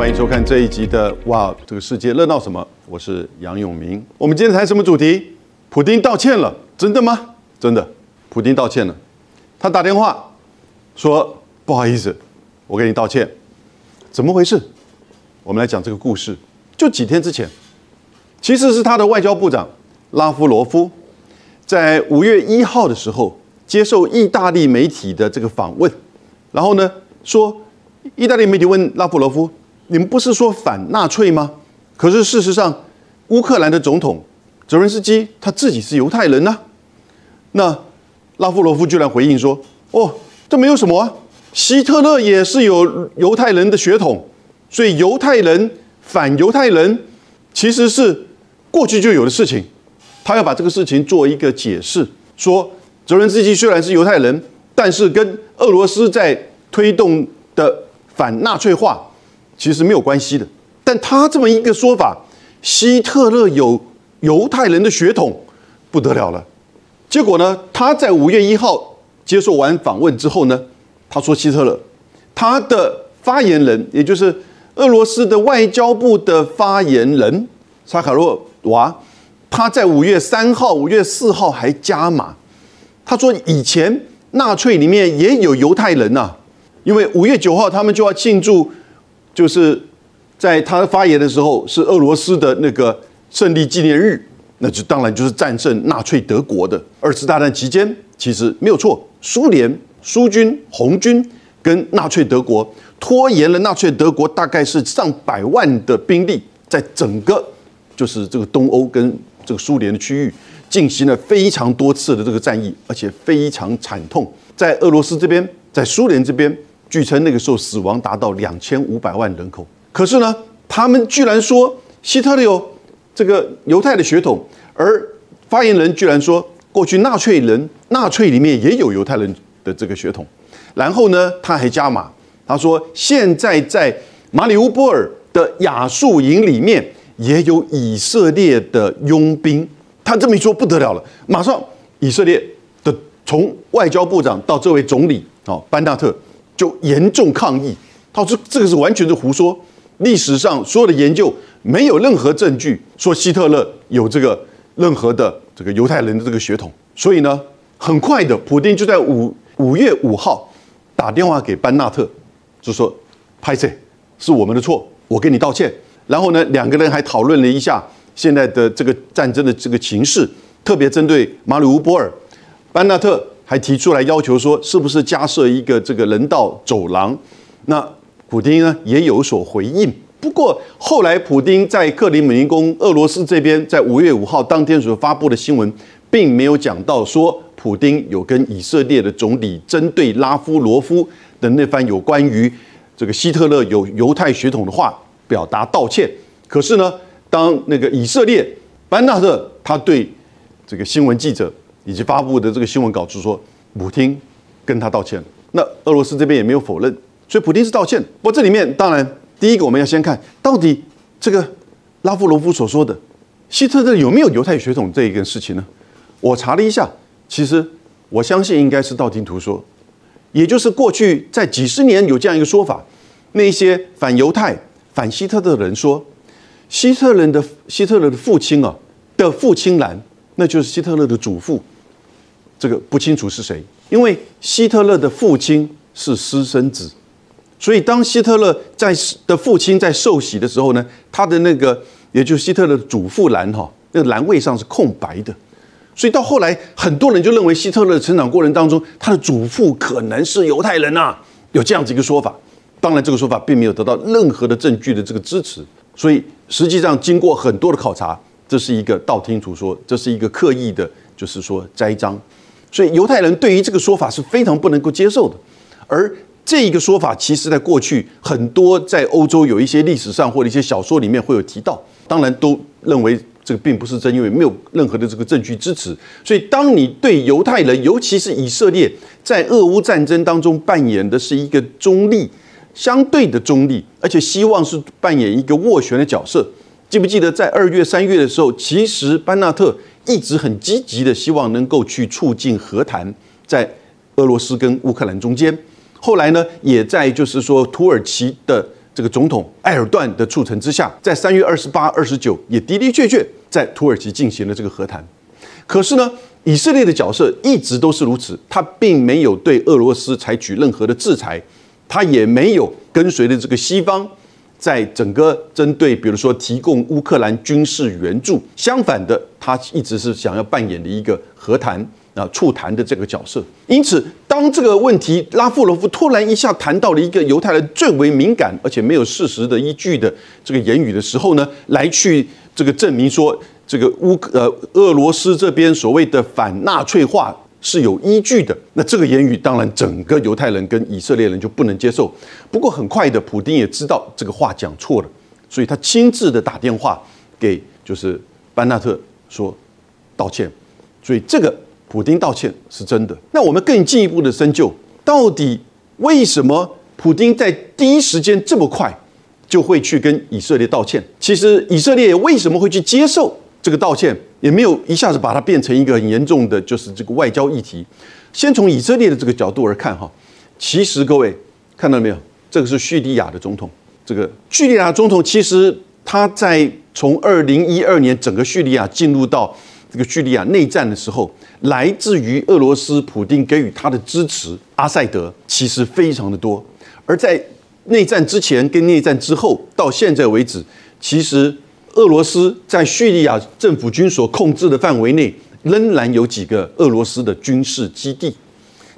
欢迎收看这一集的《哇，这个世界热闹什么》？我是杨永明。我们今天谈什么主题？普丁道歉了，真的吗？真的，普丁道歉了。他打电话说：“不好意思，我给你道歉。”怎么回事？我们来讲这个故事。就几天之前，其实是他的外交部长拉夫罗夫在五月一号的时候接受意大利媒体的这个访问，然后呢说，意大利媒体问拉夫罗夫：“你们不是说反纳粹吗？可是事实上，乌克兰的总统泽连斯基他自己是犹太人呢。”那拉夫罗夫居然回应说：“哦，这没有什么，希特勒也是有犹太人的血统，所以犹太人。”反犹太人其实是过去就有的事情，他要把这个事情做一个解释，说泽连斯基虽然是犹太人，但是跟俄罗斯在推动的反纳粹化其实没有关系的。但他这么一个说法，希特勒有犹太人的血统，不得了了。结果呢，他在五月一号接受完访问之后呢，他说希特勒，他的发言人也就是。俄罗斯的外交部的发言人萨卡洛娃，他在五月三号、五月四号还加码，他说以前纳粹里面也有犹太人呐，因为五月九号他们就要庆祝，就是在他发言的时候是俄罗斯的那个胜利纪念日，那就当然就是战胜纳粹德国的二次大战期间，其实没有错，苏联苏军红军跟纳粹德国。拖延了纳粹德国大概是上百万的兵力，在整个就是这个东欧跟这个苏联的区域进行了非常多次的这个战役，而且非常惨痛。在俄罗斯这边，在苏联这边，据称那个时候死亡达到两千五百万人口。可是呢，他们居然说希特勒有这个犹太的血统，而发言人居然说过去纳粹人纳粹里面也有犹太人的这个血统。然后呢，他还加码。他说：“现在在马里乌波尔的亚速营里面也有以色列的佣兵。”他这么一说不得了了，马上以色列的从外交部长到这位总理啊班纳特就严重抗议。他说：“这个是完全是胡说，历史上所有的研究没有任何证据说希特勒有这个任何的这个犹太人的这个血统。”所以呢，很快的，普京就在五五月五号打电话给班纳特。就说拍摄是我们的错，我跟你道歉。然后呢，两个人还讨论了一下现在的这个战争的这个情势，特别针对马里乌波尔，班纳特还提出来要求说，是不是加设一个这个人道走廊？那普京呢也有所回应。不过后来普京在克里姆林宫俄罗斯这边，在五月五号当天所发布的新闻，并没有讲到说普京有跟以色列的总理针对拉夫罗夫。的那番有关于这个希特勒有犹太血统的话表达道歉，可是呢，当那个以色列班纳特他对这个新闻记者以及发布的这个新闻稿就说，普京跟他道歉，那俄罗斯这边也没有否认，所以普京是道歉。不过这里面当然第一个我们要先看到底这个拉夫罗夫所说的希特勒有没有犹太血统这一个事情呢？我查了一下，其实我相信应该是道听途说。也就是过去在几十年有这样一个说法，那些反犹太、反希特勒的人说，希特勒的希特勒的父亲啊的父亲兰，那就是希特勒的祖父，这个不清楚是谁，因为希特勒的父亲是私生子，所以当希特勒在的父亲在受洗的时候呢，他的那个也就是希特勒的祖父栏哈，那个栏位上是空白的。所以到后来，很多人就认为希特勒的成长过程当中，他的祖父可能是犹太人呐，有这样子一个说法。当然，这个说法并没有得到任何的证据的这个支持。所以实际上，经过很多的考察，这是一个道听途说，这是一个刻意的，就是说栽赃。所以犹太人对于这个说法是非常不能够接受的。而这一个说法，其实在过去很多在欧洲有一些历史上或者一些小说里面会有提到，当然都认为。这个并不是真，因为没有任何的这个证据支持。所以，当你对犹太人，尤其是以色列，在俄乌战争当中扮演的是一个中立、相对的中立，而且希望是扮演一个斡旋的角色。记不记得在二月、三月的时候，其实班纳特一直很积极的希望能够去促进和谈，在俄罗斯跟乌克兰中间。后来呢，也在就是说土耳其的这个总统埃尔段的促成之下，在三月二十八、二十九也的的确确在土耳其进行了这个和谈。可是呢，以色列的角色一直都是如此，他并没有对俄罗斯采取任何的制裁，他也没有跟随着这个西方，在整个针对比如说提供乌克兰军事援助，相反的，他一直是想要扮演的一个和谈。啊，促谈的这个角色，因此，当这个问题拉夫罗夫突然一下谈到了一个犹太人最为敏感而且没有事实的依据的这个言语的时候呢，来去这个证明说这个乌呃俄罗斯这边所谓的反纳粹化是有依据的，那这个言语当然整个犹太人跟以色列人就不能接受。不过很快的，普丁也知道这个话讲错了，所以他亲自的打电话给就是班纳特说道歉，所以这个。普京道歉是真的，那我们更进一步的深究，到底为什么普京在第一时间这么快就会去跟以色列道歉？其实以色列为什么会去接受这个道歉，也没有一下子把它变成一个很严重的，就是这个外交议题。先从以色列的这个角度而看，哈，其实各位看到了没有？这个是叙利亚的总统，这个叙利亚总统其实他在从二零一二年整个叙利亚进入到。这个叙利亚内战的时候，来自于俄罗斯普京给予他的支持，阿塞德其实非常的多。而在内战之前跟内战之后，到现在为止，其实俄罗斯在叙利亚政府军所控制的范围内，仍然有几个俄罗斯的军事基地。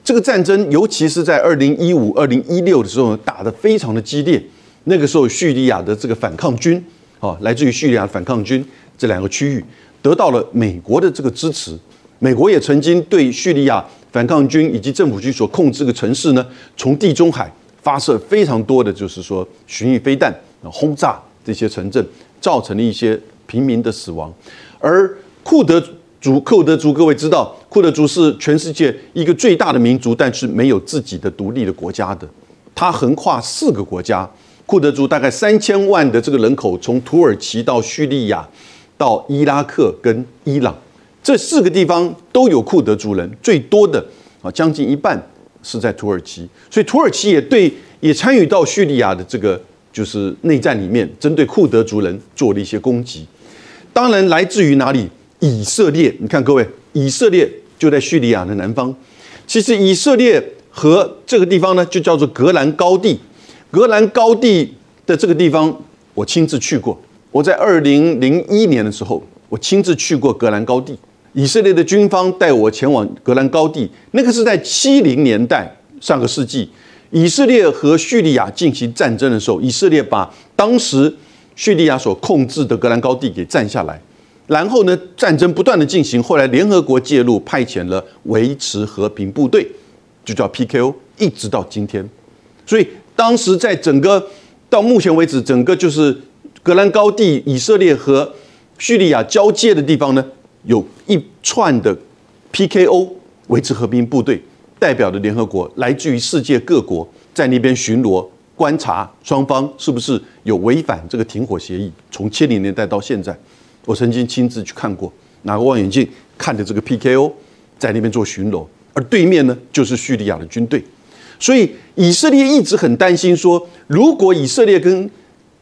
这个战争，尤其是在二零一五、二零一六的时候，打得非常的激烈。那个时候，叙利亚的这个反抗军，啊，来自于叙利亚反抗军这两个区域。得到了美国的这个支持，美国也曾经对叙利亚反抗军以及政府军所控制的城市呢，从地中海发射非常多的就是说巡弋飞弹，轰炸这些城镇，造成了一些平民的死亡。而库德族，库德族各位知道，库德族是全世界一个最大的民族，但是没有自己的独立的国家的，它横跨四个国家，库德族大概三千万的这个人口，从土耳其到叙利亚。到伊拉克跟伊朗这四个地方都有库德族人，最多的啊将近一半是在土耳其，所以土耳其也对也参与到叙利亚的这个就是内战里面，针对库德族人做了一些攻击。当然来自于哪里？以色列，你看各位，以色列就在叙利亚的南方。其实以色列和这个地方呢，就叫做格兰高地。格兰高地的这个地方，我亲自去过。我在二零零一年的时候，我亲自去过格兰高地。以色列的军方带我前往格兰高地，那个是在七零年代上个世纪，以色列和叙利亚进行战争的时候，以色列把当时叙利亚所控制的格兰高地给占下来。然后呢，战争不断的进行，后来联合国介入，派遣了维持和平部队，就叫 PKO，一直到今天。所以当时在整个到目前为止，整个就是。格兰高地，以色列和叙利亚交界的地方呢，有一串的 PKO 维持和平部队，代表的联合国，来自于世界各国，在那边巡逻观察双方是不是有违反这个停火协议。从七零年代到现在，我曾经亲自去看过，拿个望远镜看着这个 PKO 在那边做巡逻，而对面呢就是叙利亚的军队，所以以色列一直很担心说，如果以色列跟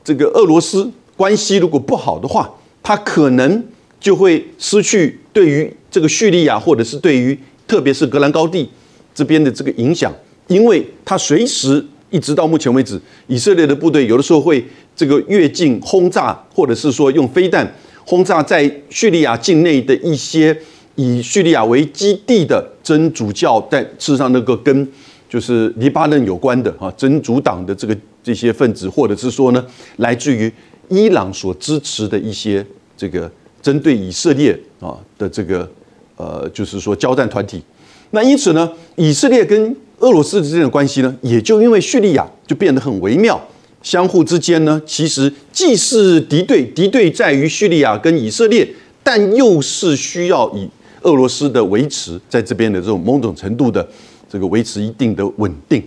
这个俄罗斯关系如果不好的话，他可能就会失去对于这个叙利亚或者是对于特别是格兰高地这边的这个影响，因为他随时一直到目前为止，以色列的部队有的时候会这个越境轰炸，或者是说用飞弹轰炸在叙利亚境内的一些以叙利亚为基地的真主教，但事实上那个跟就是黎巴嫩有关的啊真主党的这个。这些分子，或者是说呢，来自于伊朗所支持的一些这个针对以色列啊的这个呃，就是说交战团体。那因此呢，以色列跟俄罗斯之间的关系呢，也就因为叙利亚就变得很微妙，相互之间呢，其实既是敌对，敌对在于叙利亚跟以色列，但又是需要以俄罗斯的维持在这边的这种某种程度的这个维持一定的稳定。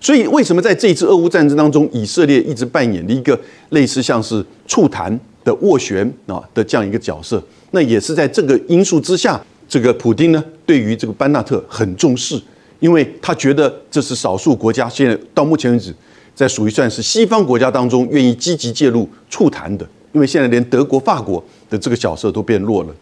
所以，为什么在这一次俄乌战争当中，以色列一直扮演了一个类似像是促谈的斡旋啊的这样一个角色？那也是在这个因素之下，这个普京呢对于这个班纳特很重视，因为他觉得这是少数国家现在到目前为止在属于算是西方国家当中愿意积极介入促谈的，因为现在连德国、法国的这个角色都变弱了。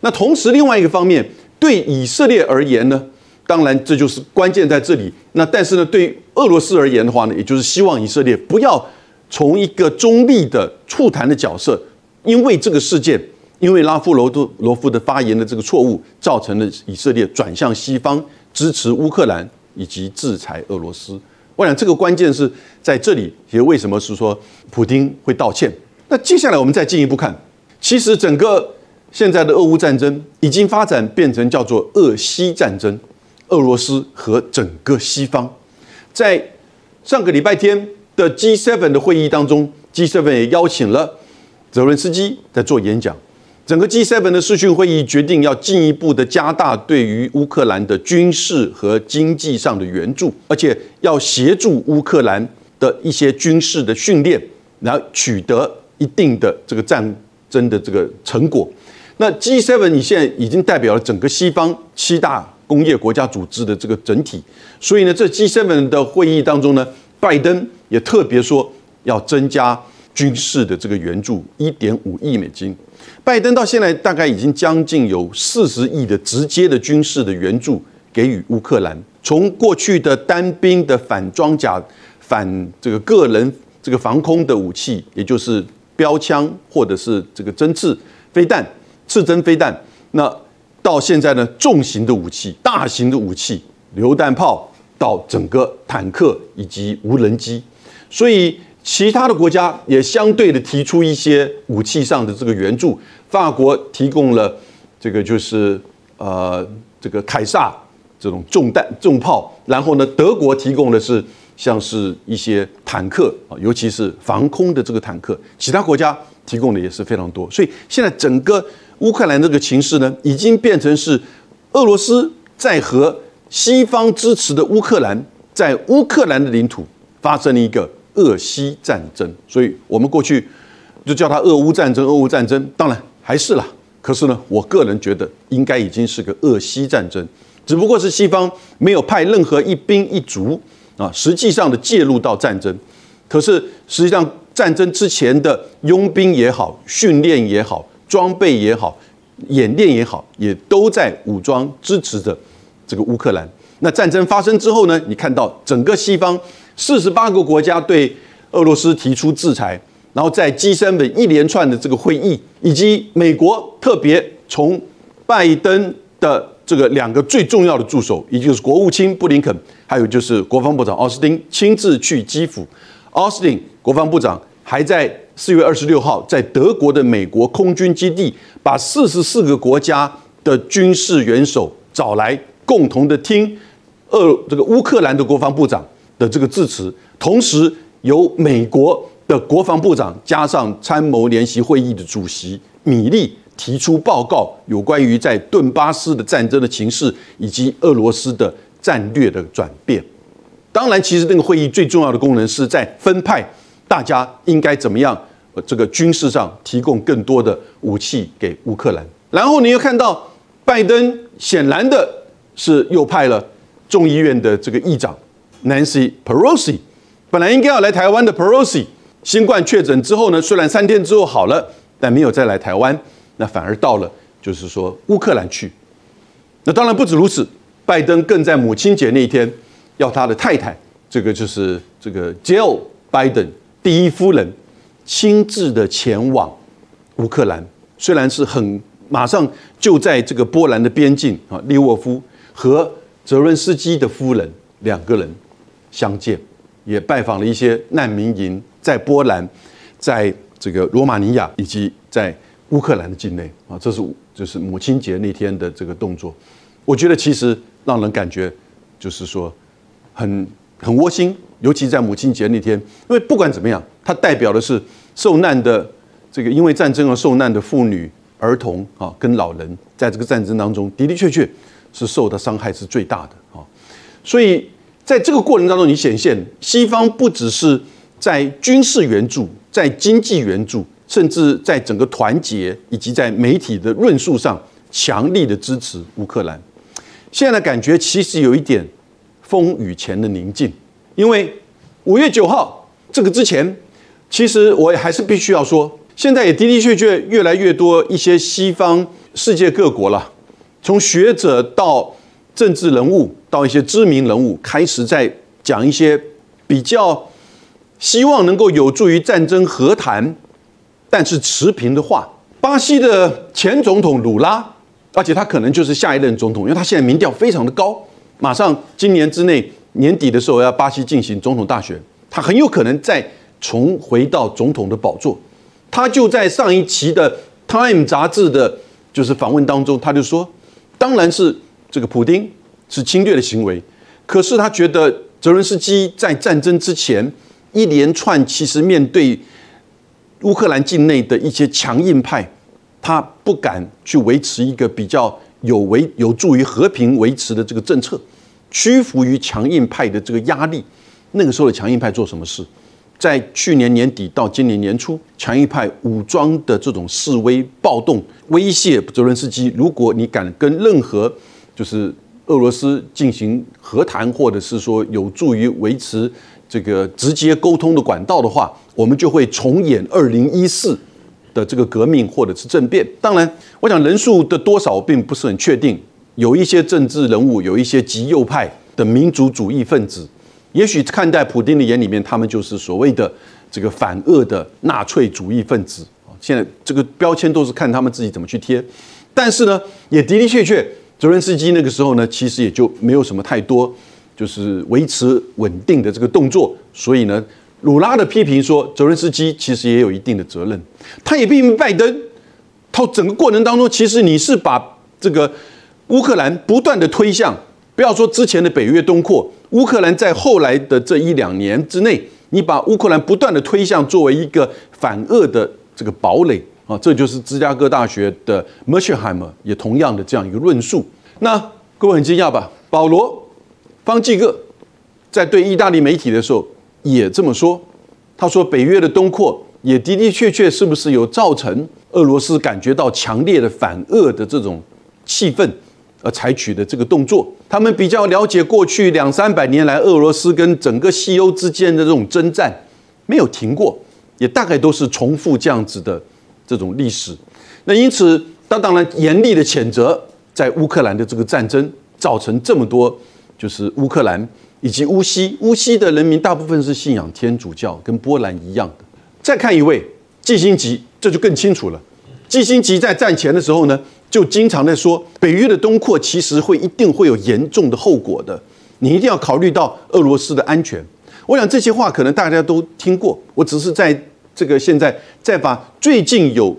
那同时，另外一个方面，对以色列而言呢，当然这就是关键在这里。那但是呢，对俄罗斯而言的话呢，也就是希望以色列不要从一个中立的促谈的角色，因为这个事件，因为拉夫罗多罗夫的发言的这个错误，造成了以色列转向西方支持乌克兰以及制裁俄罗斯。我想这个关键是在这里，也为什么是说普京会道歉？那接下来我们再进一步看，其实整个现在的俄乌战争已经发展变成叫做俄西战争，俄罗斯和整个西方，在上个礼拜天的 G7 的会议当中，G7 也邀请了泽伦斯基在做演讲。整个 G7 的视讯会议决定要进一步的加大对于乌克兰的军事和经济上的援助，而且要协助乌克兰的一些军事的训练，然后取得一定的这个战争的这个成果。那 G7 你现在已经代表了整个西方七大工业国家组织的这个整体，所以呢，这 G7 的会议当中呢，拜登也特别说要增加军事的这个援助一点五亿美金。拜登到现在大概已经将近有四十亿的直接的军事的援助给予乌克兰，从过去的单兵的反装甲、反这个个人这个防空的武器，也就是标枪或者是这个针刺飞弹、刺针飞弹，那到现在呢，重型的武器、大型的武器、榴弹炮，到整个坦克以及无人机，所以。其他的国家也相对的提出一些武器上的这个援助，法国提供了这个就是呃这个凯撒这种重弹重炮，然后呢德国提供的是像是一些坦克啊，尤其是防空的这个坦克，其他国家提供的也是非常多，所以现在整个乌克兰这个情势呢，已经变成是俄罗斯在和西方支持的乌克兰在乌克兰的领土发生了一个。俄西战争，所以我们过去就叫它俄乌战争。俄乌战争当然还是了，可是呢，我个人觉得应该已经是个俄西战争，只不过是西方没有派任何一兵一卒啊，实际上的介入到战争。可是实际上战争之前的佣兵也好、训练也好、装备也好、演练也好，也都在武装支持着这个乌克兰。那战争发生之后呢，你看到整个西方。四十八个国家对俄罗斯提出制裁，然后在 G7 的一连串的这个会议，以及美国特别从拜登的这个两个最重要的助手，也就是国务卿布林肯，还有就是国防部长奥斯汀亲自去基辅。奥斯汀国防部长还在四月二十六号在德国的美国空军基地，把四十四个国家的军事元首找来，共同的听俄这个乌克兰的国防部长。的这个致辞，同时由美国的国防部长加上参谋联席会议的主席米利提出报告，有关于在顿巴斯的战争的情势以及俄罗斯的战略的转变。当然，其实那个会议最重要的功能是在分派大家应该怎么样，这个军事上提供更多的武器给乌克兰。然后你又看到拜登显然的是又派了众议院的这个议长。Nancy Pelosi 本来应该要来台湾的 Pelosi，新冠确诊之后呢，虽然三天之后好了，但没有再来台湾，那反而到了就是说乌克兰去。那当然不止如此，拜登更在母亲节那一天要他的太太，这个就是这个 Jill Biden 第一夫人亲自的前往乌克兰，虽然是很马上就在这个波兰的边境啊，利沃夫和泽伦斯基的夫人两个人。相见，也拜访了一些难民营，在波兰，在这个罗马尼亚以及在乌克兰的境内啊，这是就是母亲节那天的这个动作。我觉得其实让人感觉就是说很很窝心，尤其在母亲节那天，因为不管怎么样，它代表的是受难的这个因为战争而受难的妇女、儿童啊，跟老人，在这个战争当中的的确确是受的伤害是最大的啊，所以。在这个过程当中，你显现西方不只是在军事援助、在经济援助，甚至在整个团结以及在媒体的论述上强力的支持乌克兰。现在的感觉其实有一点风雨前的宁静，因为五月九号这个之前，其实我也还是必须要说，现在也的的确确越来越多一些西方世界各国了，从学者到政治人物到一些知名人物，开始在讲一些比较希望能够有助于战争和谈，但是持平的话。巴西的前总统鲁拉，而且他可能就是下一任总统，因为他现在民调非常的高，马上今年之内年底的时候要巴西进行总统大选，他很有可能再重回到总统的宝座。他就在上一期的《Time》杂志的，就是访问当中，他就说，当然是这个普丁是侵略的行为，可是他觉得泽伦斯基在战争之前一连串其实面对乌克兰境内的一些强硬派。他不敢去维持一个比较有为有助于和平维持的这个政策，屈服于强硬派的这个压力。那个时候的强硬派做什么事？在去年年底到今年年初，强硬派武装的这种示威暴动，威胁泽伦斯基：如果你敢跟任何就是俄罗斯进行和谈，或者是说有助于维持这个直接沟通的管道的话，我们就会重演二零一四。的这个革命或者是政变，当然，我想人数的多少并不是很确定。有一些政治人物，有一些极右派的民族主义分子，也许看待普京的眼里面，他们就是所谓的这个反恶的纳粹主义分子。现在这个标签都是看他们自己怎么去贴。但是呢，也的的确确，泽连斯基那个时候呢，其实也就没有什么太多就是维持稳定的这个动作，所以呢。鲁拉的批评说，泽连斯基其实也有一定的责任。他也批评拜登，他整个过程当中，其实你是把这个乌克兰不断的推向，不要说之前的北约东扩，乌克兰在后来的这一两年之内，你把乌克兰不断的推向作为一个反俄的这个堡垒啊，这就是芝加哥大学的 Mersheimer 也同样的这样一个论述。那各位很惊讶吧？保罗方济各在对意大利媒体的时候。也这么说，他说北约的东扩也的的确确是不是有造成俄罗斯感觉到强烈的反俄的这种气氛而采取的这个动作？他们比较了解过去两三百年来俄罗斯跟整个西欧之间的这种征战没有停过，也大概都是重复这样子的这种历史。那因此，他当然严厉的谴责在乌克兰的这个战争造成这么多，就是乌克兰。以及乌西，乌西的人民大部分是信仰天主教，跟波兰一样的。再看一位季辛吉，这就更清楚了。季辛吉在战前的时候呢，就经常在说，北约的东扩其实会一定会有严重的后果的，你一定要考虑到俄罗斯的安全。我想这些话可能大家都听过，我只是在这个现在再把最近有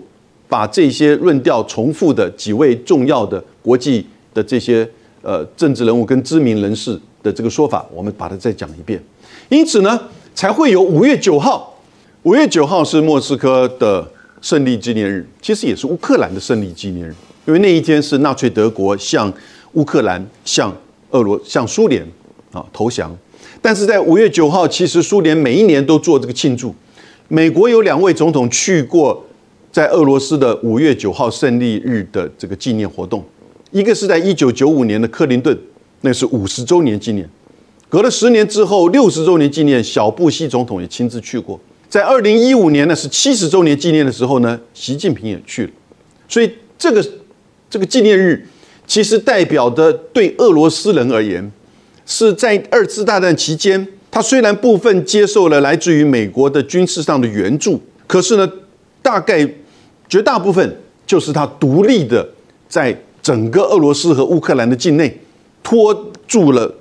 把这些论调重复的几位重要的国际的这些呃政治人物跟知名人士。的这个说法，我们把它再讲一遍。因此呢，才会有五月九号。五月九号是莫斯科的胜利纪念日，其实也是乌克兰的胜利纪念日，因为那一天是纳粹德国向乌克兰、向俄罗、向苏联啊投降。但是在五月九号，其实苏联每一年都做这个庆祝。美国有两位总统去过在俄罗斯的五月九号胜利日的这个纪念活动，一个是在一九九五年的克林顿。那是五十周年纪念，隔了十年之后，六十周年纪念，小布希总统也亲自去过。在二零一五年呢，是七十周年纪念的时候呢，习近平也去了。所以这个这个纪念日，其实代表的对俄罗斯人而言，是在二次大战期间，他虽然部分接受了来自于美国的军事上的援助，可是呢，大概绝大部分就是他独立的，在整个俄罗斯和乌克兰的境内。拖住了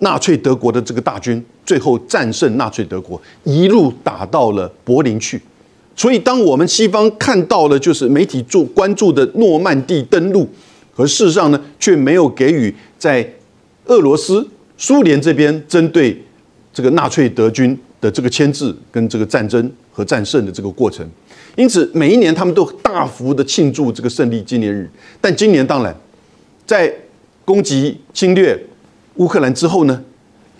纳粹德国的这个大军，最后战胜纳粹德国，一路打到了柏林去。所以，当我们西方看到了就是媒体做关注的诺曼底登陆，可事实上呢，却没有给予在俄罗斯、苏联这边针对这个纳粹德军的这个牵制跟这个战争和战胜的这个过程。因此，每一年他们都大幅的庆祝这个胜利纪念日。但今年当然在。攻击侵略乌克兰之后呢？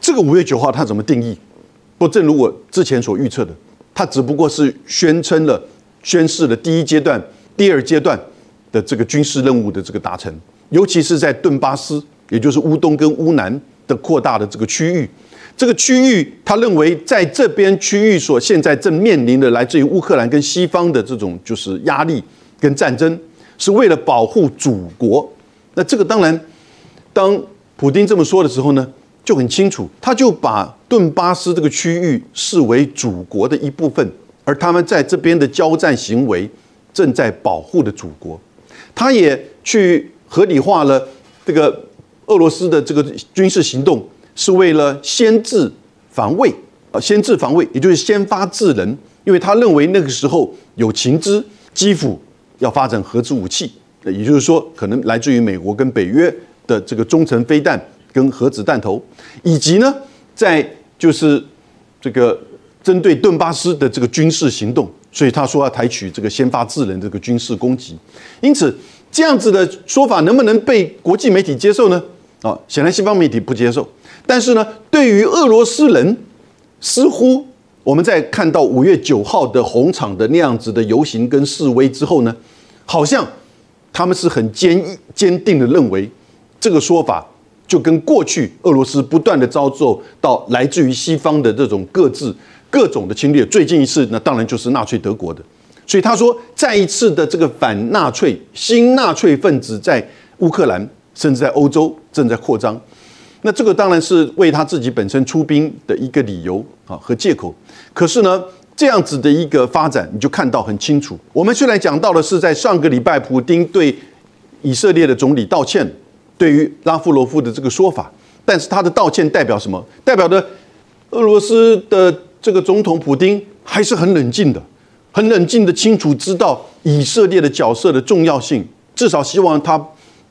这个五月九号他怎么定义？不，正如我之前所预测的，他只不过是宣称了、宣示了第一阶段、第二阶段的这个军事任务的这个达成，尤其是在顿巴斯，也就是乌东跟乌南的扩大的这个区域，这个区域，他认为在这边区域所现在正面临的来自于乌克兰跟西方的这种就是压力跟战争，是为了保护祖国。那这个当然，当普京这么说的时候呢，就很清楚，他就把顿巴斯这个区域视为祖国的一部分，而他们在这边的交战行为正在保护的祖国，他也去合理化了这个俄罗斯的这个军事行动是为了先制防卫啊，先制防卫，也就是先发制人，因为他认为那个时候有情知，基辅要发展核子武器。也就是说，可能来自于美国跟北约的这个中程飞弹跟核子弹头，以及呢，在就是这个针对顿巴斯的这个军事行动，所以他说要采取这个先发制人这个军事攻击。因此，这样子的说法能不能被国际媒体接受呢？啊，显然西方媒体不接受。但是呢，对于俄罗斯人，似乎我们在看到五月九号的红场的那样子的游行跟示威之后呢，好像。他们是很坚坚定的认为，这个说法就跟过去俄罗斯不断的遭受到来自于西方的这种各自各种的侵略，最近一次那当然就是纳粹德国的。所以他说，再一次的这个反纳粹新纳粹分子在乌克兰甚至在欧洲正在扩张，那这个当然是为他自己本身出兵的一个理由啊和借口。可是呢？这样子的一个发展，你就看到很清楚。我们虽然讲到的是在上个礼拜，普京对以色列的总理道歉，对于拉夫罗夫的这个说法，但是他的道歉代表什么？代表的俄罗斯的这个总统普京还是很冷静的，很冷静的清楚知道以色列的角色的重要性，至少希望他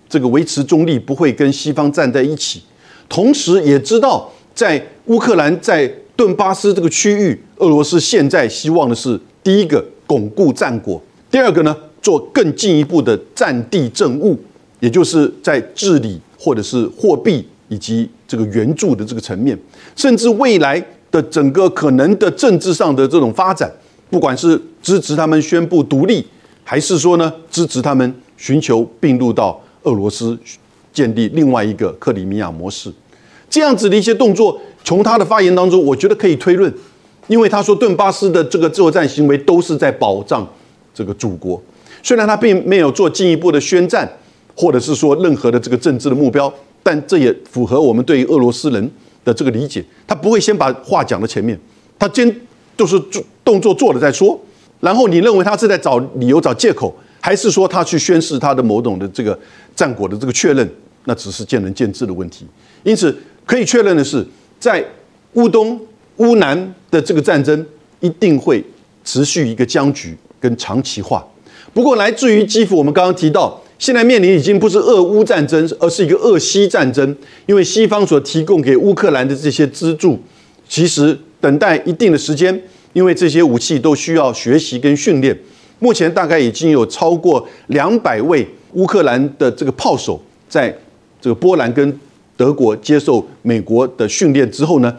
这个维持中立，不会跟西方站在一起。同时也知道在乌克兰在。顿巴斯这个区域，俄罗斯现在希望的是第一个巩固战果，第二个呢做更进一步的战地政务，也就是在治理或者是货币以及这个援助的这个层面，甚至未来的整个可能的政治上的这种发展，不管是支持他们宣布独立，还是说呢支持他们寻求并入到俄罗斯，建立另外一个克里米亚模式，这样子的一些动作。从他的发言当中，我觉得可以推论，因为他说顿巴斯的这个作战行为都是在保障这个祖国，虽然他并没有做进一步的宣战，或者是说任何的这个政治的目标，但这也符合我们对于俄罗斯人的这个理解。他不会先把话讲到前面，他先就是做动作做了再说，然后你认为他是在找理由、找借口，还是说他去宣示他的某种的这个战果的这个确认？那只是见仁见智的问题。因此可以确认的是。在乌东、乌南的这个战争一定会持续一个僵局跟长期化。不过，来自于基辅，我们刚刚提到，现在面临已经不是俄乌战争，而是一个俄西战争。因为西方所提供给乌克兰的这些资助，其实等待一定的时间，因为这些武器都需要学习跟训练。目前大概已经有超过两百位乌克兰的这个炮手，在这个波兰跟。德国接受美国的训练之后呢，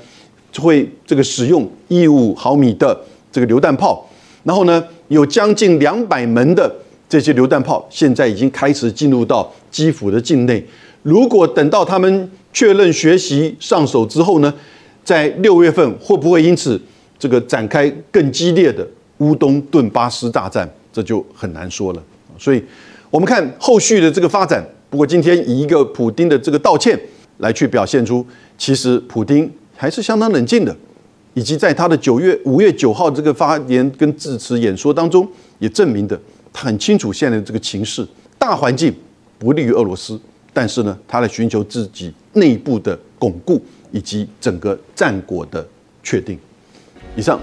会这个使用一五毫米的这个榴弹炮，然后呢，有将近两百门的这些榴弹炮，现在已经开始进入到基辅的境内。如果等到他们确认学习上手之后呢，在六月份会不会因此这个展开更激烈的乌东顿巴斯大战，这就很难说了。所以，我们看后续的这个发展。不过今天以一个普丁的这个道歉。来去表现出，其实普京还是相当冷静的，以及在他的九月五月九号这个发言跟致辞演说当中，也证明的他很清楚现在的这个情势大环境不利于俄罗斯，但是呢，他来寻求自己内部的巩固以及整个战果的确定。以上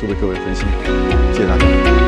是为各位分析，谢谢大家。